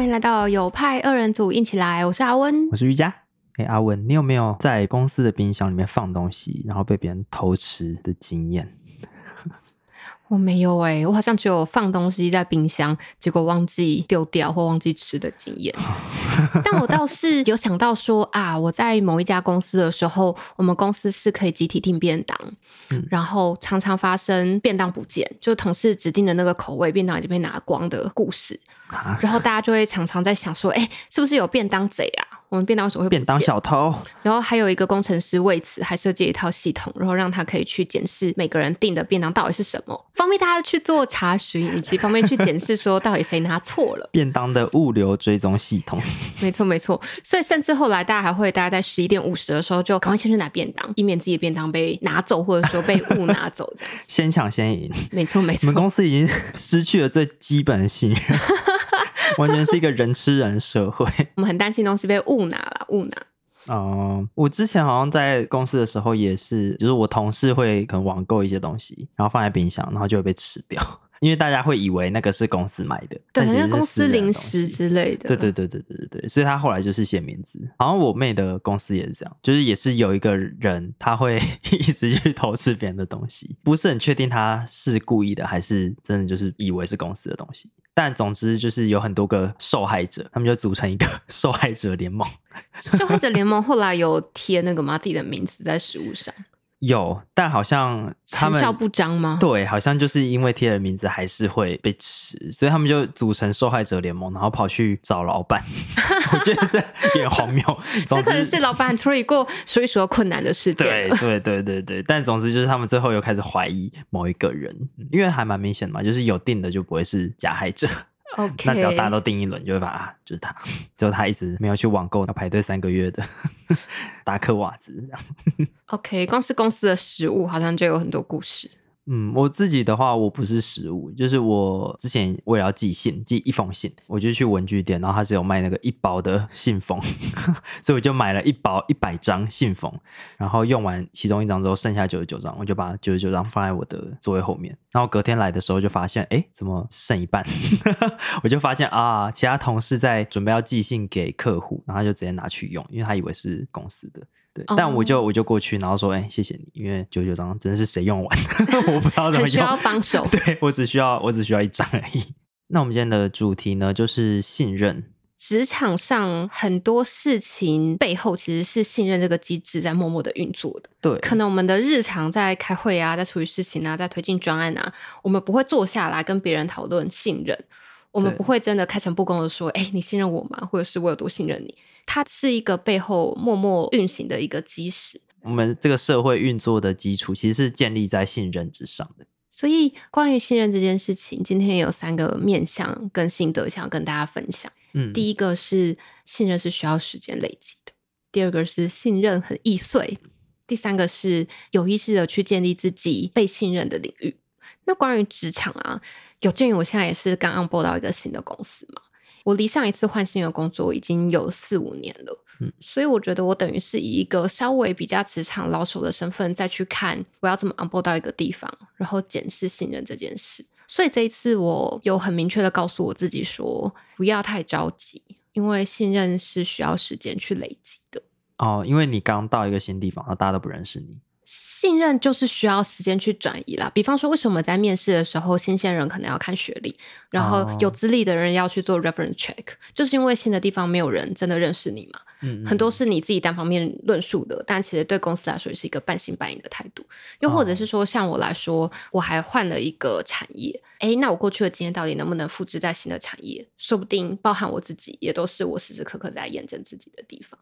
欢迎来到有派二人组，一起来！我是阿温，我是瑜伽。哎，阿文，你有没有在公司的冰箱里面放东西，然后被别人偷吃的经验？我没有哎，我好像只有放东西在冰箱，结果忘记丢掉或忘记吃的经验。但我倒是有想到说啊，我在某一家公司的时候，我们公司是可以集体订便当，然后常常发生便当不见，就同事指定的那个口味便当已经被拿光的故事。然后大家就会常常在想说，哎，是不是有便当贼啊？我们便当为什么会便当小偷？然后还有一个工程师为此还设计一套系统，然后让他可以去检视每个人订的便当到底是什么，方便大家去做查询，以及方便去检视说到底谁拿错了。便当的物流追踪系统，没错没错。所以甚至后来大家还会大家在十一点五十的时候就赶快先去拿便当，以免自己的便当被拿走，或者说被 误拿走这样。先抢先赢，没错没错。我们公司已经失去了最基本的信任。完全是一个人吃人社会。我们很担心东西被误拿了，误拿。哦，我之前好像在公司的时候也是，就是我同事会可能网购一些东西，然后放在冰箱，然后就会被吃掉，因为大家会以为那个是公司买的，对，像公司零食之类的。对对对对对对对，所以他后来就是写名字。好像我妹的公司也是这样，就是也是有一个人他会一直去偷吃别人的东西，不是很确定他是故意的还是真的就是以为是公司的东西。但总之就是有很多个受害者，他们就组成一个 受害者联盟。受害者联盟后来有贴那个马蒂的名字在食物上。有，但好像成效不彰吗？对，好像就是因为贴了名字，还是会被吃，所以他们就组成受害者联盟，然后跑去找老板。我觉得这也荒谬。这可能是老板处理过所以说困难的事件。对 对对对对，但总之就是他们最后又开始怀疑某一个人，因为还蛮明显的嘛，就是有定的就不会是加害者。OK，那只要大家都订一轮，就会把啊，就是他，只有他一直没有去网购，要排队三个月的 达克袜子这样。OK，光是公司的食物好像就有很多故事。嗯，我自己的话，我不是食物，就是我之前为了要寄信，寄一封信，我就去文具店，然后他是有卖那个一包的信封，所以我就买了一包一百张信封，然后用完其中一张之后，剩下九十九张，我就把九十九张放在我的座位后面，然后隔天来的时候就发现，哎，怎么剩一半？我就发现啊，其他同事在准备要寄信给客户，然后就直接拿去用，因为他以为是公司的。对，但我就我就过去，然后说，哎，谢谢你，因为九九张真的是谁用完，我不知道怎么用，需要帮 手。对我只需要我只需要一张而已。那我们今天的主题呢，就是信任。职场上很多事情背后其实是信任这个机制在默默的运作的。对，可能我们的日常在开会啊，在处理事情啊，在推进专案啊，我们不会坐下来跟别人讨论信任，我们不会真的开诚布公的说，哎，你信任我吗？或者是我有多信任你？它是一个背后默默运行的一个基石。我们这个社会运作的基础其实是建立在信任之上的。所以，关于信任这件事情，今天有三个面向跟心得想要跟大家分享。嗯，第一个是信任是需要时间累积的；第二个是信任很易碎；第三个是有意识的去建立自己被信任的领域。那关于职场啊，有鉴于我现在也是刚刚播到一个新的公司嘛。我离上一次换新的工作已经有四五年了，嗯，所以我觉得我等于是以一个稍微比较职场老手的身份再去看我要怎么 onboard 到一个地方，然后检视信任这件事。所以这一次我有很明确的告诉我自己说，不要太着急，因为信任是需要时间去累积的。哦，因为你刚到一个新地方，然后大家都不认识你。信任就是需要时间去转移啦。比方说，为什么在面试的时候，新鲜人可能要看学历，然后有资历的人要去做 reference check，就是因为新的地方没有人真的认识你嘛。嗯，很多是你自己单方面论述的，但其实对公司来说也是一个半信半疑的态度。又或者是说，像我来说，我还换了一个产业，哎，那我过去的经验到底能不能复制在新的产业？说不定包含我自己，也都是我时时刻刻在验证自己的地方。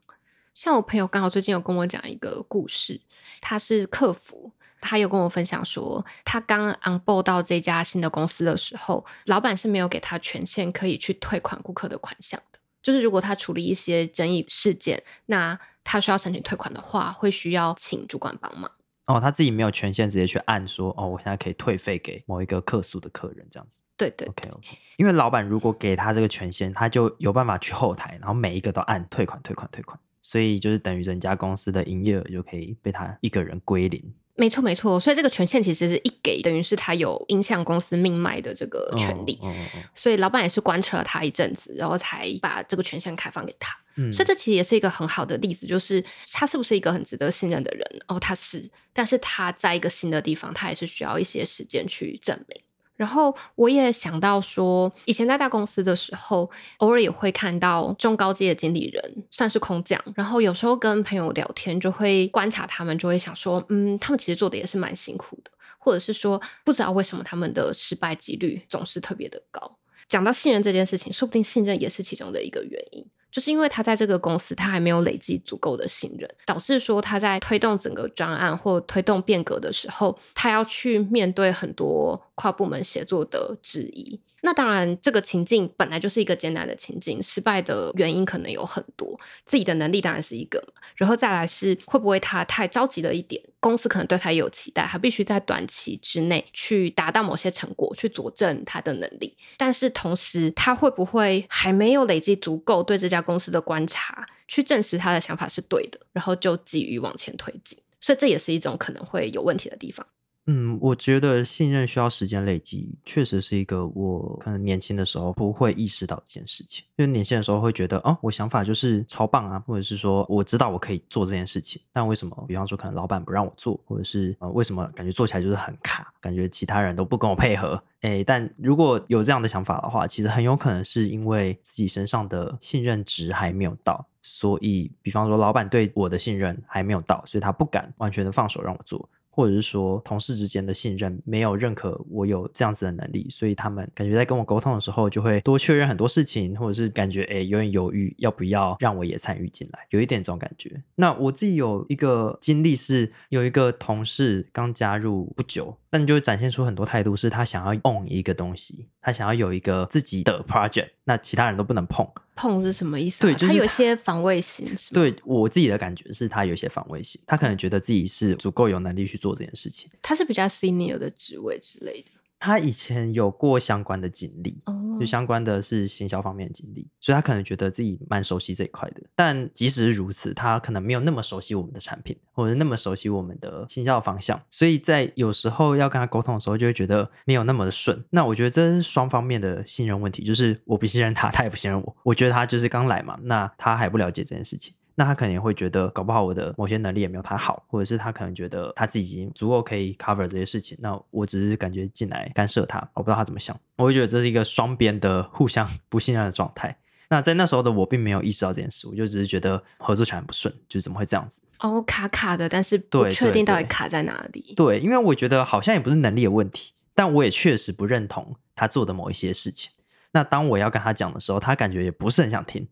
像我朋友刚好最近有跟我讲一个故事，他是客服，他有跟我分享说，他刚 on board 到这家新的公司的时候，老板是没有给他权限可以去退款顾客的款项的。就是如果他处理一些争议事件，那他需要申请退款的话，会需要请主管帮忙。哦，他自己没有权限直接去按说，哦，我现在可以退费给某一个客诉的客人这样子。对对，OK OK。因为老板如果给他这个权限，他就有办法去后台，然后每一个都按退款、退款、退款。所以就是等于人家公司的营业额就可以被他一个人归零。没错没错，所以这个权限其实是一给，等于是他有影响公司命脉的这个权利。哦哦哦所以老板也是观察了他一阵子，然后才把这个权限开放给他。嗯所以这其实也是一个很好的例子，就是他是不是一个很值得信任的人？哦，他是，但是他在一个新的地方，他也是需要一些时间去证明。然后我也想到说，以前在大公司的时候，偶尔也会看到中高阶的经理人，算是空降。然后有时候跟朋友聊天，就会观察他们，就会想说，嗯，他们其实做的也是蛮辛苦的，或者是说，不知道为什么他们的失败几率总是特别的高。讲到信任这件事情，说不定信任也是其中的一个原因。就是因为他在这个公司，他还没有累积足够的信任，导致说他在推动整个专案或推动变革的时候，他要去面对很多跨部门协作的质疑。那当然，这个情境本来就是一个艰难的情境，失败的原因可能有很多，自己的能力当然是一个，然后再来是会不会他太着急了一点，公司可能对他也有期待，他必须在短期之内去达到某些成果，去佐证他的能力。但是同时，他会不会还没有累积足够对这家公司的观察，去证实他的想法是对的，然后就急于往前推进？所以这也是一种可能会有问题的地方。嗯，我觉得信任需要时间累积，确实是一个我可能年轻的时候不会意识到这件事情。因为年轻的时候会觉得，哦，我想法就是超棒啊，或者是说我知道我可以做这件事情，但为什么，比方说可能老板不让我做，或者是呃为什么感觉做起来就是很卡，感觉其他人都不跟我配合。诶，但如果有这样的想法的话，其实很有可能是因为自己身上的信任值还没有到，所以比方说老板对我的信任还没有到，所以他不敢完全的放手让我做。或者是说同事之间的信任没有认可我有这样子的能力，所以他们感觉在跟我沟通的时候就会多确认很多事情，或者是感觉诶有点犹豫要不要让我也参与进来，有一点这种感觉。那我自己有一个经历是有一个同事刚加入不久，但就展现出很多态度，是他想要 own 一个东西，他想要有一个自己的 project，那其他人都不能碰。碰是什么意思、啊？对就是他有些防卫心？对我自己的感觉是他有一些防卫心，他可能觉得自己是足够有能力去做这件事情。他是比较 senior 的职位之类的。他以前有过相关的经历，哦就相关的是行销方面的经历，所以他可能觉得自己蛮熟悉这一块的。但即使是如此，他可能没有那么熟悉我们的产品，或者那么熟悉我们的行销方向，所以在有时候要跟他沟通的时候，就会觉得没有那么的顺。那我觉得这是双方面的信任问题，就是我不信任他，他也不信任我。我觉得他就是刚来嘛，那他还不了解这件事情。那他可能也会觉得，搞不好我的某些能力也没有他好，或者是他可能觉得他自己已经足够可以 cover 这些事情，那我只是感觉进来干涉他，我不知道他怎么想，我会觉得这是一个双边的互相不信任的状态。那在那时候的我并没有意识到这件事，我就只是觉得合作起来很不顺，就是怎么会这样子？哦，卡卡的，但是不确定到底卡在哪里。对，因为我觉得好像也不是能力的问题，但我也确实不认同他做的某一些事情。那当我要跟他讲的时候，他感觉也不是很想听，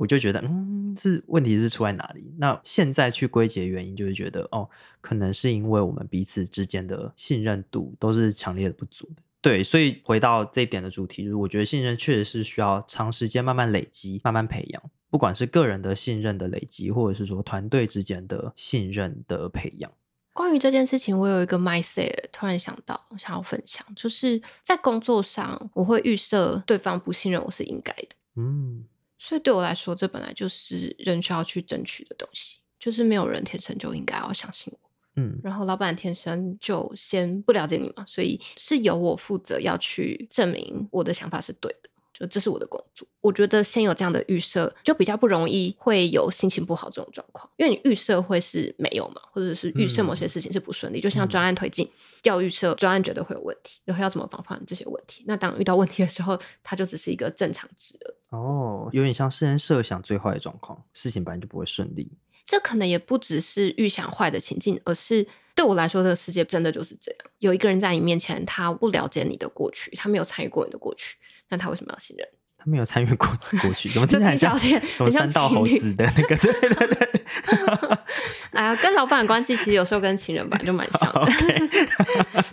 我就觉得，嗯，是问题是出在哪里？那现在去归结原因，就是觉得，哦，可能是因为我们彼此之间的信任度都是强烈的不足的。对，所以回到这一点的主题，就是我觉得信任确实是需要长时间慢慢累积、慢慢培养，不管是个人的信任的累积，或者是说团队之间的信任的培养。关于这件事情，我有一个 mindset，突然想到想要分享，就是在工作上，我会预设对方不信任我是应该的，嗯，所以对我来说，这本来就是人需要去争取的东西，就是没有人天生就应该要相信我。嗯然后老板天生就先不了解你嘛，所以是由我负责要去证明我的想法是对的，就这是我的工作。我觉得先有这样的预设，就比较不容易会有心情不好这种状况，因为你预设会是没有嘛，或者是预设某些事情是不顺利，就像专案推进，要预设专案绝对会有问题，然后要怎么防范这些问题。那当遇到问题的时候，它就只是一个正常值了。哦，有点像事先设想最坏的状况，事情本来就不会顺利。这可能也不只是预想坏的情境，而是对我来说，这个世界真的就是这样。有一个人在你面前，他不了解你的过去，他没有参与过你的过去，那他为什么要信任？他没有参与过过去，怎么听起来像什么很像山道猴子的那个？对对对对。哎呀，跟老板的关系其实有时候跟情人本来就蛮像的。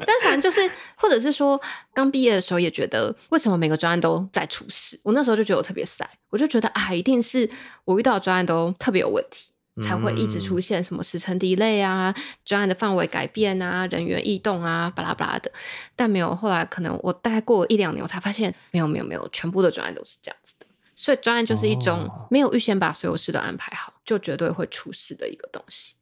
但反正就是，或者是说，刚毕业的时候也觉得，为什么每个专案都在出事？我那时候就觉得我特别塞，我就觉得啊，一定是我遇到的专案都特别有问题。才会一直出现什么时程 delay 啊、专案的范围改变啊、人员异动啊、巴拉巴拉的，但没有。后来可能我大概过一两年，我才发现没有没有没有，全部的专案都是这样子的。所以专案就是一种哦没有预先把所有事都安排好，就绝对会出事的一个东西。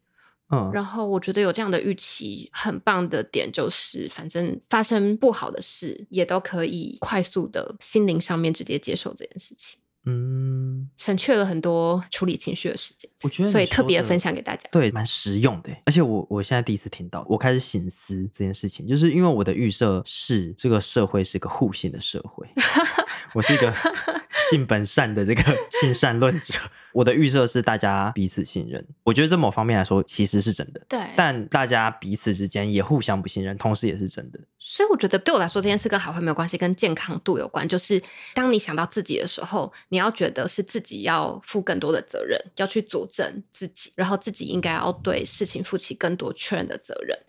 嗯，然后我觉得有这样的预期，很棒的点就是，反正发生不好的事，也都可以快速的心灵上面直接接受这件事情，嗯，省去了很多处理情绪的时间，我觉得所以特别分享给大家。对，蛮实用的。而且我我现在第一次听到，我开始醒思这件事情，就是因为我的预设是这个社会是个互信的社会，我是一个 性本善的这个 性善论者。我的预设是大家彼此信任，我觉得这某方面来说其实是真的，对，但大家彼此之间也互相不信任，同时也是真的。所以我觉得对我来说，这件事跟好坏没有关系，跟健康度有关。就是当你想到自己的时候，你要觉得是自己要负更多的责任，要去佐证自己，然后自己应该要对事情负起更多确认的责任。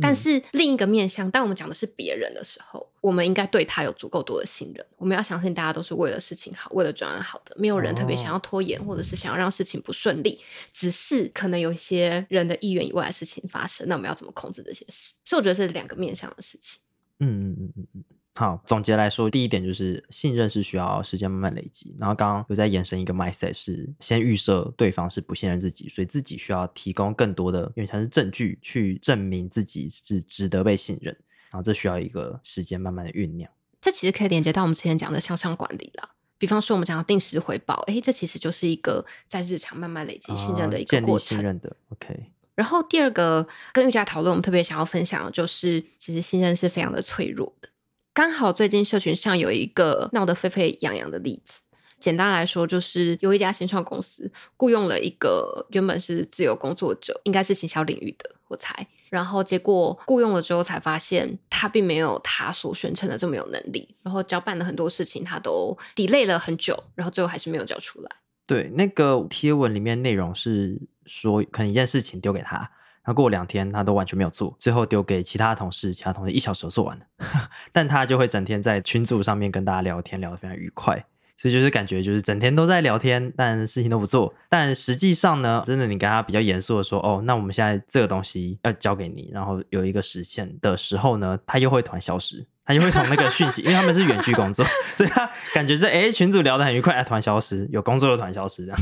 但嗯是另一个面向，当我们讲的是别人的时候，我们应该对他有足够多的信任。我们要相信大家都是为了事情好，为了转案好的，没有人特别想要拖延，或者是想要让事情不顺利。只是可能有一些人的意愿以外的事情发生，那我们要怎么控制这些事？所以我觉得是两个面向的事情。嗯嗯嗯嗯嗯。好，总结来说，第一点就是信任是需要时间慢慢累积。然后刚刚有在延伸一个 mindset，是先预设对方是不信任自己，所以自己需要提供更多的，因为它是证据去证明自己是值得被信任。然后这需要一个时间慢慢的酝酿。这其实可以连接到我们之前讲的向上管理啦。比方说，我们讲的定时回报，诶，这其实就是一个在日常慢慢累积信任的一个啊建立过程。信任的，OK。然后第二个跟玉佳讨论，我们特别想要分享的就是，其实信任是非常的脆弱的。刚好最近社群上有一个闹得沸沸扬扬的例子。简单来说，就是有一家新创公司雇佣了一个原本是自由工作者，应该是行销领域的，我猜。然后结果雇佣了之后，才发现他并没有他所宣称的这么有能力。然后交办了很多事情，他都 delay 了很久，然后最后还是没有交出来。对，那个贴文里面内容是说，可能一件事情丢给他，然后过两天他都完全没有做，最后丢给其他同事，其他同事一小时做完了，但他就会整天在群组上面跟大家聊天，聊得非常愉快。所以就是感觉就是整天都在聊天，但事情都不做。但实际上呢，真的你跟他比较严肃的说，哦，那我们现在这个东西要交给你，然后有一个时限的时候呢，他又会突然消失，他就会从那个讯息，因为他们是远距工作，所以他感觉是哎群主聊得很愉快，哎突然消失，有工作的突然消失这样。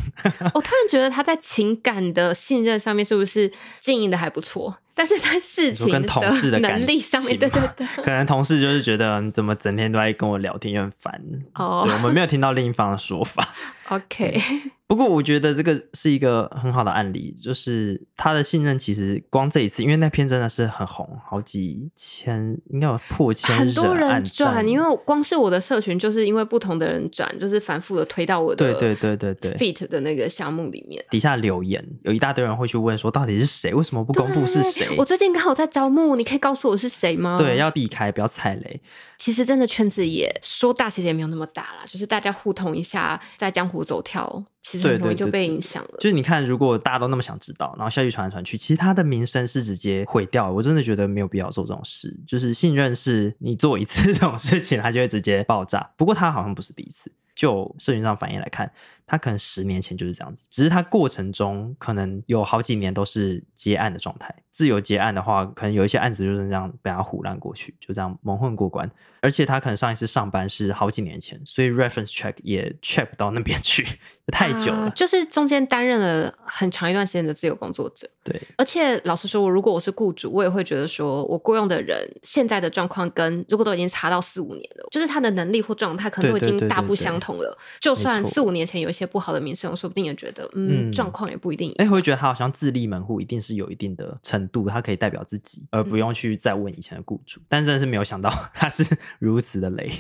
我 突然觉得他在情感的信任上面是不是经营的还不错？但是在事情跟同事的感能力上面，情对对对，可能同事就是觉得你怎么整天都在跟我聊天，也很烦。哦对，我们没有听到另一方的说法。OK，不过我觉得这个是一个很好的案例，就是他的信任其实光这一次，因为那篇真的是很红，好几千，应该有破千很多人按转，因为光是我的社群，就是因为不同的人转，就是反复的推到我的对对对对对 fit 的那个项目里面。底下留言有一大堆人会去问说，到底是谁？为什么不公布是对谁？我最近刚好在招募，你可以告诉我是谁吗？对，要避开，不要踩雷。其实真的圈子也说大，其实也没有那么大啦，就是大家互通一下，在江湖走跳，其实很容易就被影响了。就是你看，如果大家都那么想知道，然后消息传来传去，其实他的名声是直接毁掉。我真的觉得没有必要做这种事。就是信任是你做一次这种事情，它就会直接爆炸。不过他好像不是第一次，就社群上反应来看，他可能十年前就是这样子，只是他过程中可能有好几年都是接案的状态。自由接案的话，可能有一些案子就是这样被他胡乱过去，就这样蒙混过关。而且他可能上一次上班是好几年前，所以 reference check 也 check 不到那边去，太久了。啊就是中间担任了很长一段时间的自由工作者。对，而且老实说，我如果我是雇主，我也会觉得说，我雇佣的人现在的状况跟如果都已经差到四五年了，就是他的能力或状态可能都已经大不相同了。就算四五年前有一些不好的名声，我说不定也觉得，嗯，嗯状况也不一定一哎，样。会觉得他好像自立门户，一定是有一定的程度，他可以代表自己，而不用去再问以前的雇主。但真的是没有想到 他是如此的雷。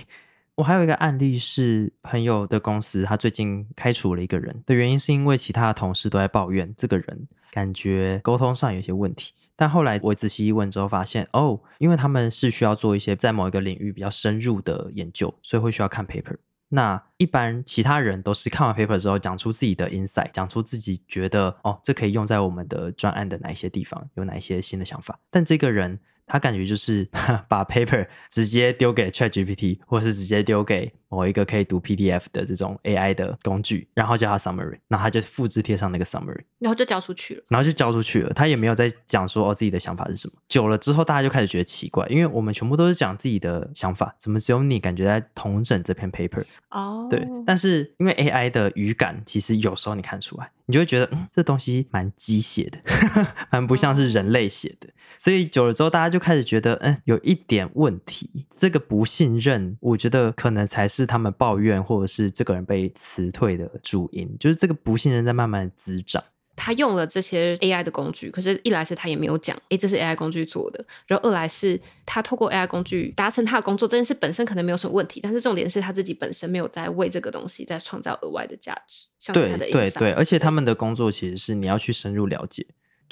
我还有一个案例是朋友的公司，他最近开除了一个人的原因是因为其他的同事都在抱怨这个人感觉沟通上有些问题。但后来我仔细一问之后发现，哦，因为他们是需要做一些在某一个领域比较深入的研究，所以会需要看 paper。那一般其他人都是看完 paper 之后讲出自己的 insight，讲出自己觉得哦，这可以用在我们的专案的哪一些地方，有哪一些新的想法。但这个人他感觉就是 把 paper 直接丢给 ChatGPT，或是直接丢给某一个可以读 PDF 的这种 AI 的工具，然后叫他 summary，然后他就复制贴上那个 summary，然后就交出去了。然后就交出去了。他也没有在讲说哦自己的想法是什么。久了之后，大家就开始觉得奇怪，因为我们全部都是讲自己的想法，怎么只有你感觉在同整这篇 paper？哦，对，但是因为 AI 的语感，其实有时候你看出来，你就会觉得，嗯，这东西蛮机械的，蛮不像是人类写的。所以久了之后，大家就开始觉得，嗯，有一点问题。这个不信任，我觉得可能才是他们抱怨或者是这个人被辞退的主因，就是这个不信任在慢慢滋长。他用了这些 AI 的工具，可是，一来是他也没有讲，诶，这是 AI 工具做的；然后二来是他透过 AI 工具达成他的工作这件事本身可能没有什么问题，但是重点是他自己本身没有在为这个东西在创造额外的价值。对对对，而且他们的工作其实是你要去深入了解。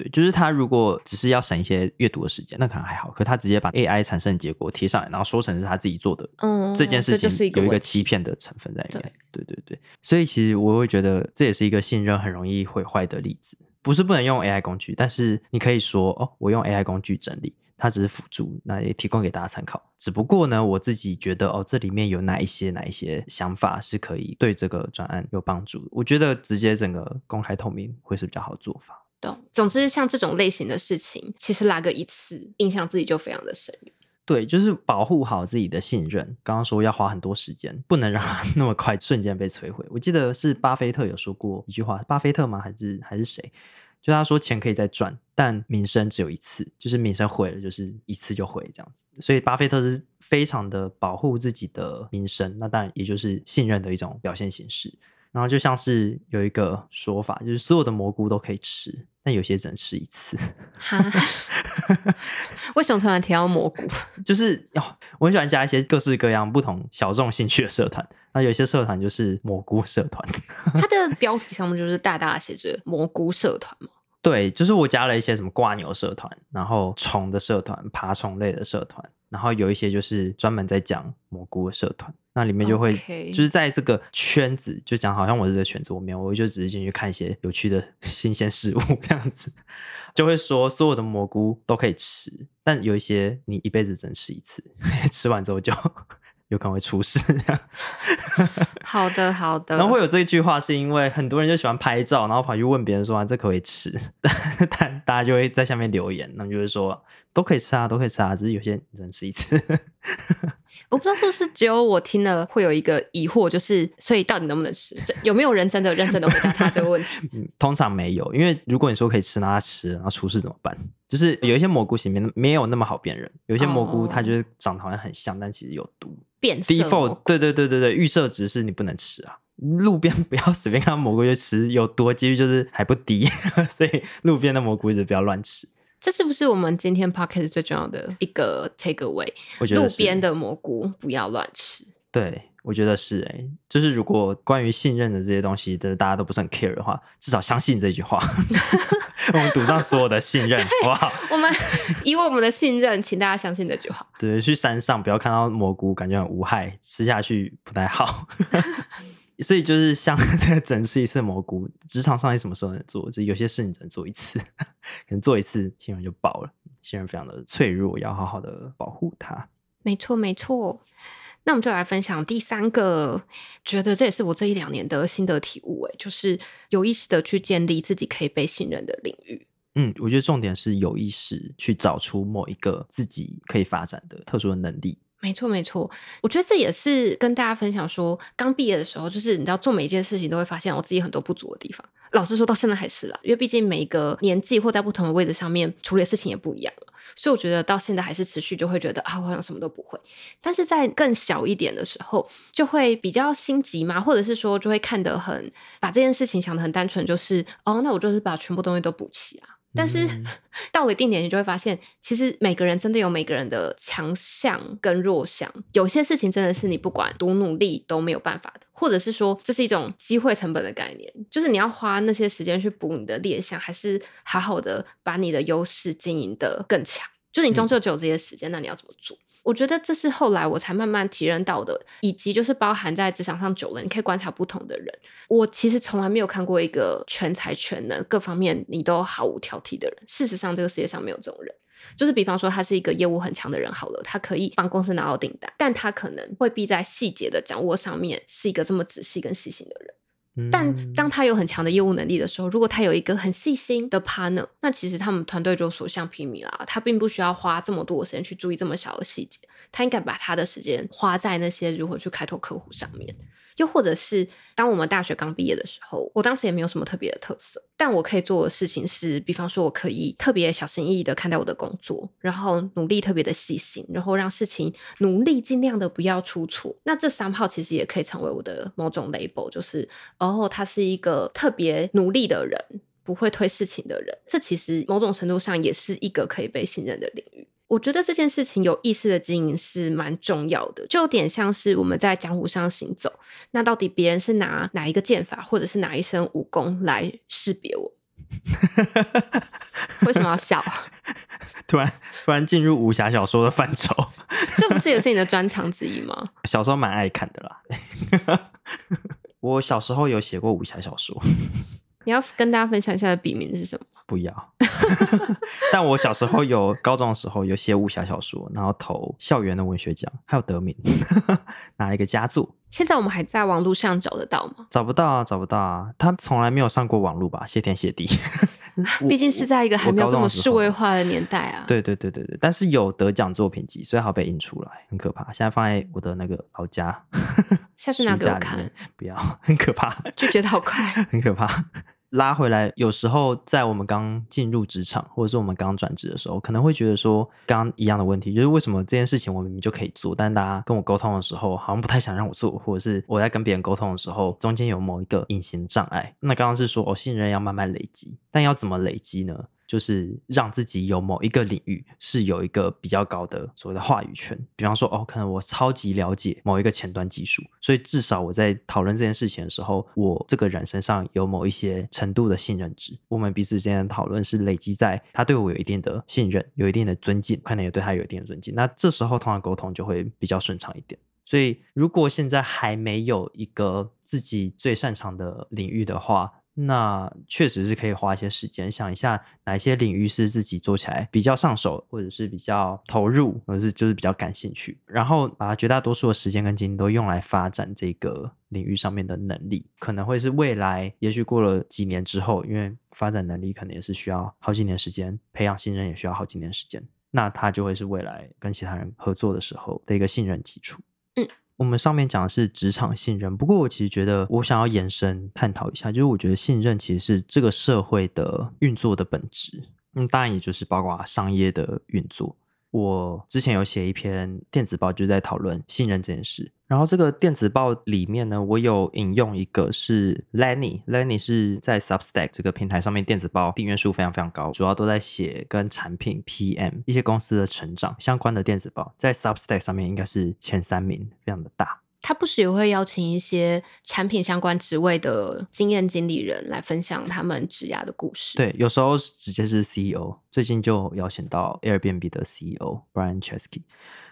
对，就是他如果只是要省一些阅读的时间，那可能还好。可他直接把 AI 产生的结果贴上来，然后说成是他自己做的，嗯，这件事情有一个欺骗的成分在里面。对对对，所以其实我会觉得这也是一个信任很容易毁坏的例子。不是不能用 AI 工具，但是你可以说哦，我用 AI 工具整理，它只是辅助，那也提供给大家参考。只不过呢，我自己觉得哦，这里面有哪一些哪一些想法是可以对这个专案有帮助。我觉得直接整个公开透明会是比较好的做法。总之，像这种类型的事情，其实拉个一次，印象自己就非常的深。对，就是保护好自己的信任。刚刚说要花很多时间，不能让它 那么快瞬间被摧毁。我记得是巴菲特有说过一句话，巴菲特吗？还是还是谁？就他说钱可以再赚，但名声只有一次，就是名声毁了，就是一次就毁这样子。所以巴菲特是非常的保护自己的名声，那当然也就是信任的一种表现形式。然后就像是有一个说法，就是所有的蘑菇都可以吃，但有些只能吃一次。哈，为什么突然提到蘑菇？就是哦，我很喜欢加一些各式各样不同小众兴趣的社团。那有些社团就是蘑菇社团，它的 标题上面就是大大写着“蘑菇社团”嘛。对，就是我加了一些什么挂牛社团，然后虫的社团、爬虫类的社团，然后有一些就是专门在讲蘑菇的社团。那里面就会就是在这个圈子，就讲好像我是这个圈子，我没有，我就只是进去看一些有趣的 新鲜事物 这样子，就会说所有的蘑菇都可以吃，但有一些你一辈子只能吃一次，吃完之后就。有可能会出事。好的，好的。然后会有这一句话，是因为很多人就喜欢拍照，然后跑去问别人说：“这可不可以吃？”但大家就会在下面留言，那么就会说：“都可以吃啊，都可以吃啊，只是有些只能吃一次。”我不知道是不是只有我听了会有一个疑惑，就是所以到底能不能吃？有没有人真的认真的回答他这个问题？嗯，通常没有，因为如果你说可以吃，那他吃，然后出事怎么办？就是有一些蘑菇型没没有那么好辨认，有一些蘑菇它就是长得好像很像，但其实有毒。变色。default 对对对对对，预设值是你不能吃啊，路边不要随便看到蘑菇就吃，有毒几率就是还不低，所以路边的蘑菇就不要乱吃。这是不是我们今天 podcast 最重要的一个 take away？我觉得路边的蘑菇不要乱吃。对，我觉得是哎，就是如果关于信任的这些东西的大家都不是很 care 的话，至少相信这句话，我们赌上所有的信任，好不好？我们以我们的信任，请大家相信这句话。对，去山上不要看到蘑菇，感觉很无害，吃下去不太好。所以就是像 这个整吃一次蘑菇，职场上你什么时候能做？就有些事你只能做一次，可能做一次信任就爆了。信任非常的脆弱，要好好的保护它。没错，没错。那我们就来分享第三个，觉得这也是我这一两年的心得体悟。哎，就是有意识的去建立自己可以被信任的领域。嗯，我觉得重点是有意识去找出某一个自己可以发展的特殊的能力。没错，没错，我觉得这也是跟大家分享说，刚毕业的时候，就是你知道做每一件事情都会发现我自己很多不足的地方。老实说，到现在还是啦，因为毕竟每一个年纪或在不同的位置上面处理的事情也不一样了，所以我觉得到现在还是持续就会觉得啊，我好像什么都不会。但是在更小一点的时候，就会比较心急嘛，或者是说就会看得很把这件事情想得很单纯，就是哦，那我就是把全部东西都补齐啊。但是 到了一定点，你就会发现，其实每个人真的有每个人的强项跟弱项。有些事情真的是你不管多努力都没有办法的，或者是说这是一种机会成本的概念，就是你要花那些时间去补你的劣项，还是好好的把你的优势经营的更强？就你终究只有这些时间，那你要怎么做？我觉得这是后来我才慢慢体认到的，以及就是包含在职场上久了，你可以观察不同的人。我其实从来没有看过一个全才全能、各方面你都毫无挑剔的人。事实上，这个世界上没有这种人。就是比方说，他是一个业务很强的人，好了，他可以帮公司拿到订单，但他可能未必在细节的掌握上面是一个这么仔细跟细心的人。但当他有很强的业务能力的时候，如果他有一个很细心的 partner，那其实他们团队就所向披靡啦。他并不需要花这么多的时间去注意这么小的细节，他应该把他的时间花在那些如何去开拓客户上面。又或者是当我们大学刚毕业的时候，我当时也没有什么特别的特色，但我可以做的事情是，比方说我可以特别小心翼翼的看待我的工作，然后努力特别的细心，然后让事情努力尽量的不要出错。那这三号其实也可以成为我的某种 label，就是哦，他是一个特别努力的人，不会推事情的人。这其实某种程度上也是一个可以被信任的领域。我觉得这件事情有意识的经营是蛮重要的，就有点像是我们在江湖上行走。那到底别人是拿哪一个剑法，或者是哪一身武功来识别我？为什么要笑？突然突然进入武侠小说的范畴，这不是也是你的专长之一吗？小时候蛮爱看的啦。我小时候有写过武侠小说。你要跟大家分享一下的笔名是什么？不要。但我小时候有高中的时候有写武侠小说，然后投校园的文学奖，还有得名，拿了一个佳作。现在我们还在网络上找得到吗？找不到啊，找不到啊。他从来没有上过网络吧？谢天谢地。毕竟是在一个还没有这么数位化的年代啊。对对对对对，但是有得奖作品集，所以好被印出来，很可怕。现在放在我的那个老家，下次拿给我看。不要，很可怕。就觉得好快，很可怕。拉回来，有时候在我们刚进入职场，或者是我们刚转职的时候，可能会觉得说，刚一样的问题，就是为什么这件事情我明明就可以做，但大家跟我沟通的时候，好像不太想让我做，或者是我在跟别人沟通的时候，中间有某一个隐形障碍。那刚刚是说，哦，信任要慢慢累积，但要怎么累积呢？就是让自己有某一个领域是有一个比较高的所谓的话语权，比方说哦，可能我超级了解某一个前端技术，所以至少我在讨论这件事情的时候，我这个人身上有某一些程度的信任值。我们彼此之间的讨论是累积在他对我有一定的信任，有一定的尊敬，可能也对他有一定的尊敬。那这时候通常沟通就会比较顺畅一点。所以如果现在还没有一个自己最擅长的领域的话，那确实是可以花一些时间想一下哪些领域是自己做起来比较上手，或者是比较投入，或者是就是比较感兴趣，然后把绝大多数的时间跟精力都用来发展这个领域上面的能力，可能会是未来，也许过了几年之后，因为发展能力可能也是需要好几年时间，培养信任也需要好几年时间，那它就会是未来跟其他人合作的时候的一个信任基础。嗯。我们上面讲的是职场信任，不过我其实觉得我想要延伸探讨一下，就是我觉得信任其实是这个社会的运作的本质，嗯，当然也就是包括商业的运作。我之前有写一篇电子报，就在讨论信任这件事。然后这个电子报里面呢，我有引用一个是 Lenny，Lenny 是在 Substack 这个平台上面电子报订阅数非常非常高，主要都在写跟产品 PM 一些公司的成长相关的电子报，在 Substack 上面应该是前三名，非常的大。他不时也会邀请一些产品相关职位的经验经理人来分享他们职涯的故事。对，有时候直接是 CEO，最近就邀请到 Airbnb 的 CEO Brian Chesky。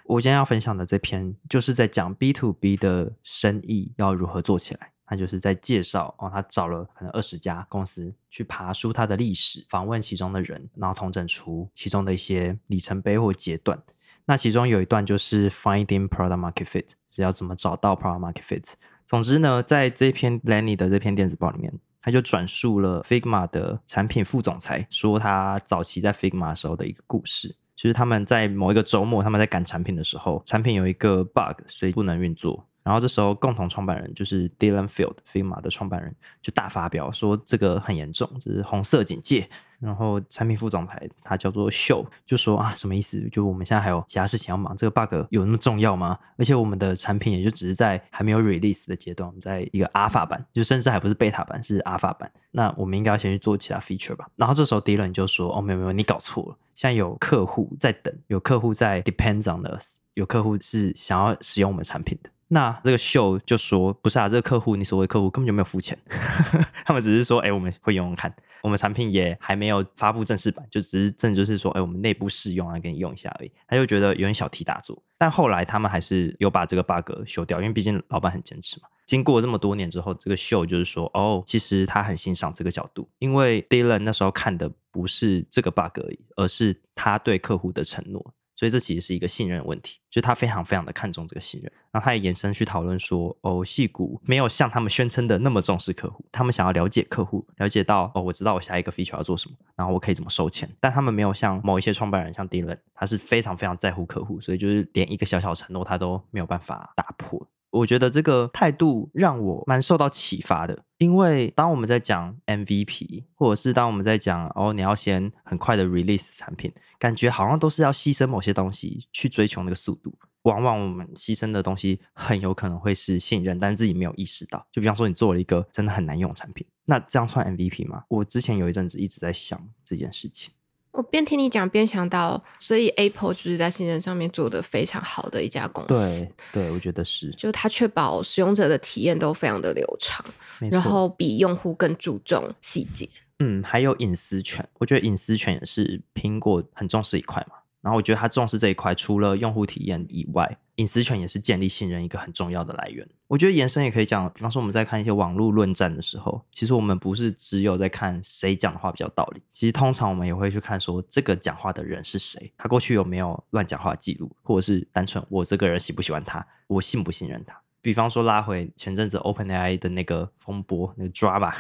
我今天要分享的这篇就是在讲 B to B 的生意要如何做起来。他就是在介绍哦，他找了可能二十家公司去爬书他的历史，访问其中的人，然后统整出其中的一些里程碑或阶段。那其中有一段就是 finding product market fit，是要怎么找到 product market fit。总之呢，在这篇 Lenny 的这篇电子报里面，他就转述了 Figma 的产品副总裁说他早期在 Figma 时候的一个故事，就是他们在某一个周末，他们在赶产品的时候，产品有一个 bug，所以不能运作。然后这时候，共同创办人就是 Dylan Field，Figma 的创办人就大发表说这个很严重，这是红色警戒。然后产品副总裁他叫做秀，就说啊什么意思？就我们现在还有其他事情要忙，这个 bug 有那么重要吗？而且我们的产品也就只是在还没有 release 的阶段，我们在一个 alpha 版，就甚至还不是 beta 版，是 alpha 版。那我们应该要先去做其他 feature 吧。然后这时候 Dylan 就说哦没有没有，你搞错了，现在有客户在等，有客户在 depends on us，有客户是想要使用我们产品的。那这个秀就说不是啊，这个客户你所谓客户根本就没有付钱，他们只是说，哎，我们会用用看，我们产品也还没有发布正式版，就只是正就是说，哎，我们内部试用啊，给你用一下而已。他就觉得有点小题大做，但后来他们还是有把这个 bug 修掉，因为毕竟老板很坚持嘛。经过这么多年之后，这个秀就是说，哦，其实他很欣赏这个角度，因为 Dylan 那时候看的不是这个 bug 而已，而是他对客户的承诺。所以这其实是一个信任问题，就他非常非常的看重这个信任。然后他也延伸去讨论说，哦，戏骨没有像他们宣称的那么重视客户，他们想要了解客户，了解到哦，我知道我下一个 feature 要做什么，然后我可以怎么收钱。但他们没有像某一些创办人，像 Dylan，他是非常非常在乎客户，所以就是连一个小小承诺他都没有办法打破。我觉得这个态度让我蛮受到启发的，因为当我们在讲 MVP，或者是当我们在讲哦，你要先很快的 release 产品，感觉好像都是要牺牲某些东西去追求那个速度。往往我们牺牲的东西很有可能会是信任，但自己没有意识到。就比方说，你做了一个真的很难用的产品，那这样算 MVP 吗？我之前有一阵子一直在想这件事情。我边听你讲边想到，所以 Apple 就是在信任上面做的非常好的一家公司。对，对，我觉得是，就它确保使用者的体验都非常的流畅，然后比用户更注重细节。嗯，还有隐私权，我觉得隐私权也是苹果很重视一块嘛。然后我觉得他重视这一块，除了用户体验以外，隐私权也是建立信任一个很重要的来源。我觉得延伸也可以讲，比方说我们在看一些网络论战的时候，其实我们不是只有在看谁讲的话比较道理，其实通常我们也会去看说这个讲话的人是谁，他过去有没有乱讲话记录，或者是单纯我这个人喜不喜欢他，我信不信任他。比方说拉回前阵子 OpenAI 的那个风波，那个 drama。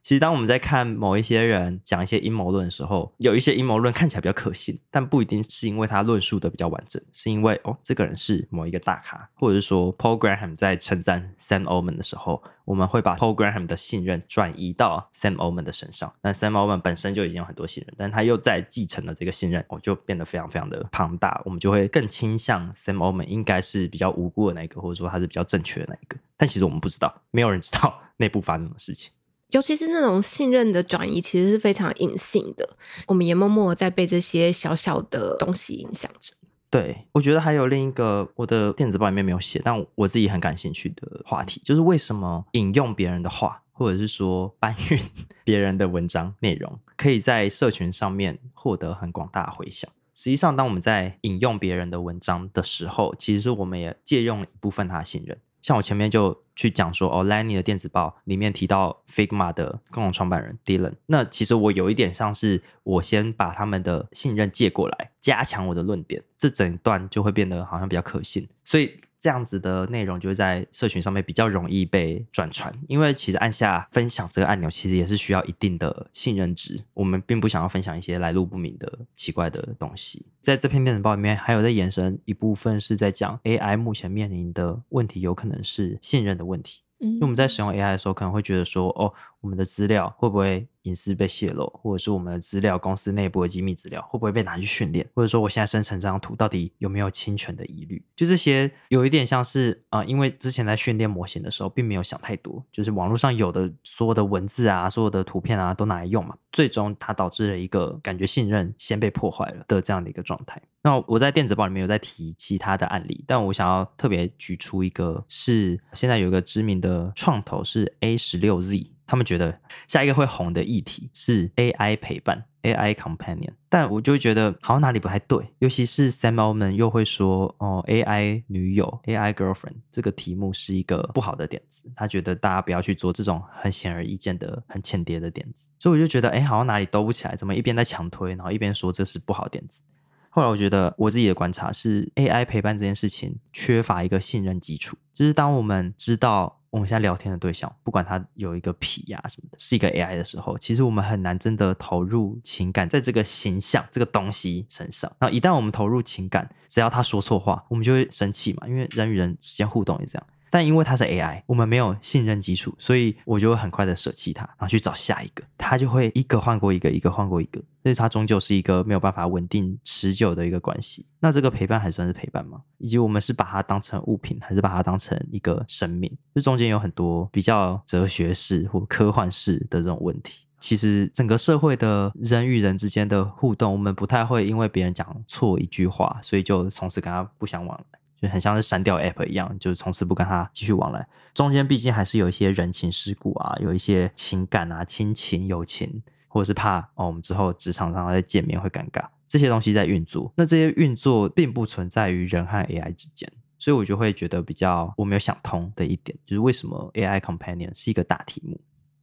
其实，当我们在看某一些人讲一些阴谋论的时候，有一些阴谋论看起来比较可信，但不一定是因为他论述的比较完整，是因为哦，这个人是某一个大咖，或者是说 Paul Graham 在称赞 Sam o m a n 的时候，我们会把 Paul Graham 的信任转移到 Sam o m a n 的身上。但 Sam o m a n 本身就已经有很多信任，但他又在继承了这个信任，哦，就变得非常非常的庞大。我们就会更倾向 Sam o m a n 应该是比较无辜的那一个，或者说他是比较正确的那一个。但其实我们不知道，没有人知道 内部发生什么事情。尤其是那种信任的转移，其实是非常隐性的，我们也默默在被这些小小的东西影响着。对，我觉得还有另一个我的电子报里面没有写，但我自己很感兴趣的话题，就是为什么引用别人的话，或者是说搬运 别人的文章内容，可以在社群上面获得很广大的回响。实际上，当我们在引用别人的文章的时候，其实我们也借用了一部分他的信任。像我前面就。去讲说哦，Lenny 的电子报里面提到 Figma 的共同创办人 Dylan，那其实我有一点像是我先把他们的信任借过来，加强我的论点，这整段就会变得好像比较可信，所以这样子的内容就会在社群上面比较容易被转传。因为其实按下分享这个按钮，其实也是需要一定的信任值，我们并不想要分享一些来路不明的奇怪的东西。在这篇电子报里面，还有在延伸一部分是在讲 AI 目前面临的问题，有可能是信任的。问题，因为我们在使用 AI 的时候，可能会觉得说，哦，我们的资料会不会？隐私被泄露，或者是我们的资料、公司内部的机密资料会不会被拿去训练？或者说我现在生成这张图到底有没有侵权的疑虑？就这些有一点像是啊，因为之前在训练模型的时候，并没有想太多，就是网络上有的所有的文字啊、所有的图片啊都拿来用嘛，最终它导致了一个感觉信任先被破坏了的这样的一个状态。那我在电子报里面有在提其他的案例，但我想要特别举出一个，是现在有一个知名的创投是 A 十六 Z。他们觉得下一个会红的议题是 AI 陪伴 AI companion，但我就会觉得好像哪里不太对，尤其是 Sam Altman 又会说哦 AI 女友 AI girlfriend 这个题目是一个不好的点子，他觉得大家不要去做这种很显而易见的很浅碟的点子，所以我就觉得哎好像哪里兜不起来，怎么一边在强推，然后一边说这是不好点子。后来我觉得我自己的观察是 AI 陪伴这件事情缺乏一个信任基础，就是当我们知道。我们现在聊天的对象，不管他有一个皮呀什么的，是一个 AI 的时候，其实我们很难真的投入情感在这个形象、这个东西身上。那一旦我们投入情感，只要他说错话，我们就会生气嘛，因为人与人之间互动也这样。但因为它是 AI，我们没有信任基础，所以我就会很快的舍弃它，然后去找下一个，它就会一个换过一个，一个换过一个，所以它终究是一个没有办法稳定持久的一个关系。那这个陪伴还算是陪伴吗？以及我们是把它当成物品，还是把它当成一个生命？这中间有很多比较哲学式或科幻式的这种问题。其实整个社会的人与人之间的互动，我们不太会因为别人讲错一句话，所以就从此跟他不相往来。就很像是删掉 App 一样，就是从此不跟他继续往来。中间毕竟还是有一些人情世故啊，有一些情感啊、亲情、友情，或者是怕哦，我们之后职场上再见面会尴尬，这些东西在运作。那这些运作并不存在于人和 AI 之间，所以我就会觉得比较我没有想通的一点，就是为什么 AI Companion 是一个大题目。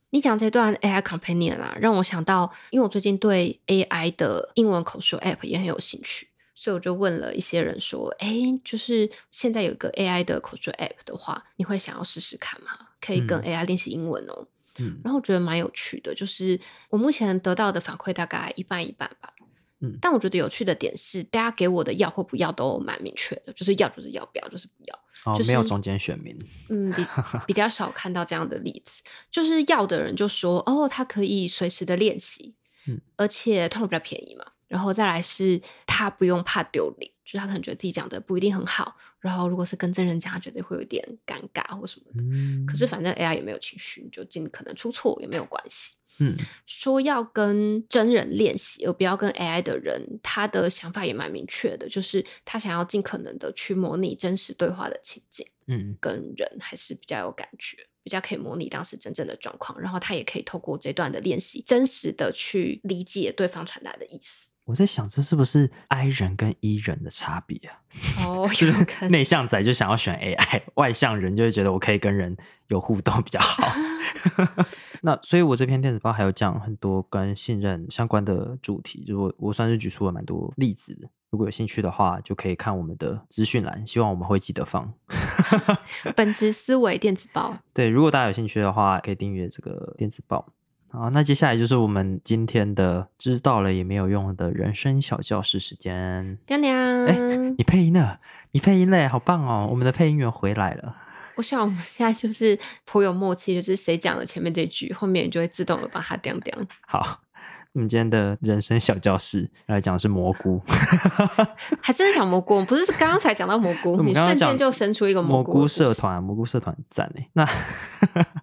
你讲这段 AI Companion 啊，让我想到，因为我最近对 AI 的英文口述 App 也很有兴趣。所以我就问了一些人说：“哎，就是现在有一个 AI 的口说 App 的话，你会想要试试看吗？可以跟 AI 练习英文哦。”嗯，然后我觉得蛮有趣的，就是我目前得到的反馈大概一半一半吧。嗯但我觉得有趣的点是，大家给我的要或不要都蛮明确的，就是要就是要，不要就是不要。哦，就是没有中间选民。嗯，比比较少看到这样的例子，就是要的人就说哦，他可以随时的练习，嗯，而且通常比较便宜嘛。然后再来是他不用怕丢脸，就是他可能觉得自己讲的不一定很好，然后如果是跟真人讲，他觉得会有点尴尬或什么的。嗯，可是反正 AI 也没有情绪，你就尽可能出错也没有关系。嗯说要跟真人练习，而不要跟 AI 的人，他的想法也蛮明确的，就是他想要尽可能的去模拟真实对话的情景，嗯跟人还是比较有感觉，比较可以模拟当时真正的状况，然后他也可以透过这段的练习，真实的去理解对方传达的意思。我在想，这是不是 I 人跟 E 人的差别啊？哦，是。内向仔就想要选 AI，外向人就会觉得我可以跟人有互动比较好。那所以，我这篇电子报还有讲很多跟信任相关的主题，就我我算是举出了蛮多例子。如果有兴趣的话，就可以看我们的资讯栏，希望我们会记得放。本质思维电子报，对，如果大家有兴趣的话，可以订阅这个电子报。好，那接下来就是我们今天的知道了也没有用的人生小教室时间。娘娘。你配音了，你配音嘞，好棒哦！我们的配音员回来了。我想我们现在就是颇有默契，就是谁讲了前面这句，后面你就会自动的把它掉掉。好，我们今天的人生小教室来讲的是蘑菇。还真的讲蘑菇，我们不是刚刚才讲到蘑菇，你瞬间就生出一个蘑菇社团，蘑菇社团很赞诶。那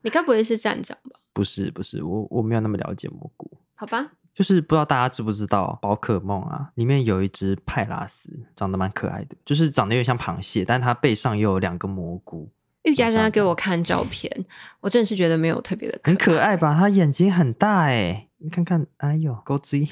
你该不会是站长吧？不是不是，我我没有那么了解蘑菇。好吧，就是不知道大家知不知道宝可梦啊，里面有一只派拉斯，长得蛮可爱的，就是长得有点像螃蟹，但它背上又有两个蘑菇，玉佳像这样在给我看照片，我真的是觉得没有特别的很可爱？吧？它眼睛很大哎，你看看，哎呦，勾追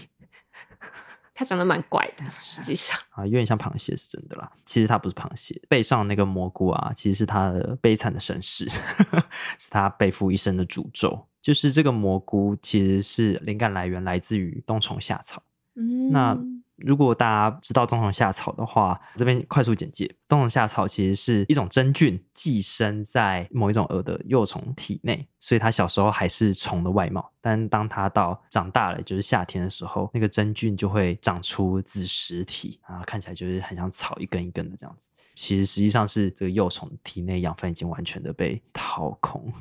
它长得蛮怪的，实际上。啊，有点像螃蟹是真的啦。其实它不是螃蟹，背上那个蘑菇啊，其实是它的悲惨的身世，是它背负一生的诅咒。就是这个蘑菇其实是灵感来源来自于冬虫夏草。嗯，那如果大家知道冬虫夏草的话，这边快速简介：冬虫夏草其实是一种真菌寄生在某一种蛾的幼虫体内，所以它小时候还是虫的外貌，但当它到长大了，就是夏天的时候，那个真菌就会长出子实体啊，看起来就是很像草一根一根的这样子。其实实际上是这个幼虫体内养分已经完全的被掏空。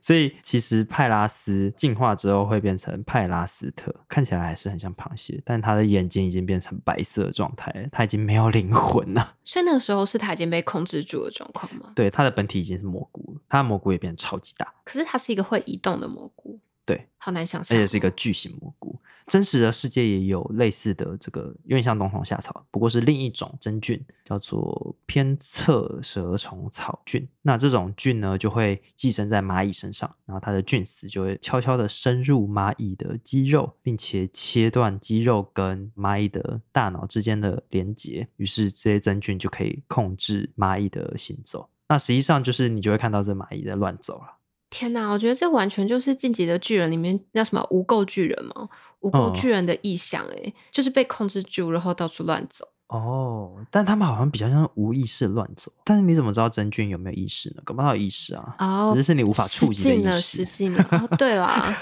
所以其实派拉斯进化之后会变成派拉斯特，看起来还是很像螃蟹，但它的眼睛已经变成白色的状态了，它已经没有灵魂了。所以那个时候是它已经被控制住的状况吗？对，它的本体已经是蘑菇了，它的蘑菇也变得超级大，可是它是一个会移动的蘑菇，对，好难想象哦，而且是一个巨型蘑菇。真实的世界也有类似的这个，有点像冬虫夏草，不过是另一种真菌，叫做偏侧蛇虫草菌。那这种菌呢，就会寄生在蚂蚁身上，然后它的菌丝就会悄悄的深入蚂蚁的肌肉，并且切断肌肉跟蚂蚁的大脑之间的连接，于是这些真菌就可以控制蚂蚁的行走。那实际上就是你就会看到这蚂蚁在乱走了。天哪，我觉得这完全就是《晋级的巨人》里面那什么无垢巨人嘛，无垢嗯巨人的意象，哎，就是被控制住，然后到处乱走。哦，但他们好像比较像无意识地乱走。但是你怎么知道真菌有没有意识呢？搞不好有意识啊，哦，只是你无法触及的失禁了，意识失。禁了。哦，对啦，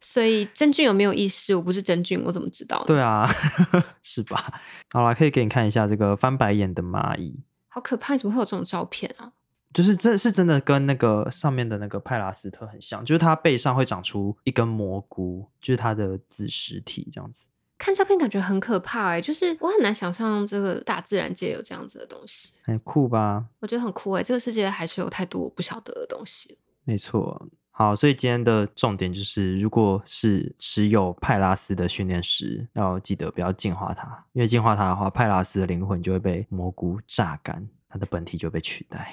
所以真菌有没有意识？我不是真菌，我怎么知道呢？对啊，是吧？好啦，可以给你看一下这个翻白眼的蚂蚁，好可怕！你怎么会有这种照片啊？就是这是真的跟那个上面的那个派拉斯特很像，就是它背上会长出一根蘑菇，就是它的子实体这样子。看照片感觉很可怕哎、就是我很难想象这个大自然界有这样子的东西，很酷吧？我觉得很酷哎、这个世界还是有太多我不晓得的东西。没错。好，所以今天的重点就是，如果是持有派拉斯的训练师，要记得不要净化它，因为净化它的话，派拉斯的灵魂就会被蘑菇榨干，它的本体就被取代。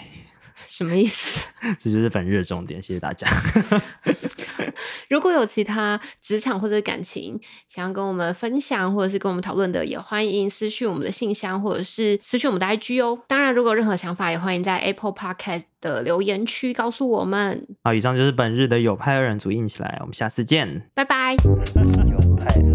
什么意思？这就是本日的重点，谢谢大家。如果有其他职场或者感情想要跟我们分享，或者是跟我们讨论的，也欢迎私讯我们的信箱，或者是私讯我们的 IG 哦。当然，如果有任何想法，也欢迎在 Apple Podcast 的留言区告诉我们。好，以上就是本日的有派二人组硬起来，我们下次见。拜拜。有派二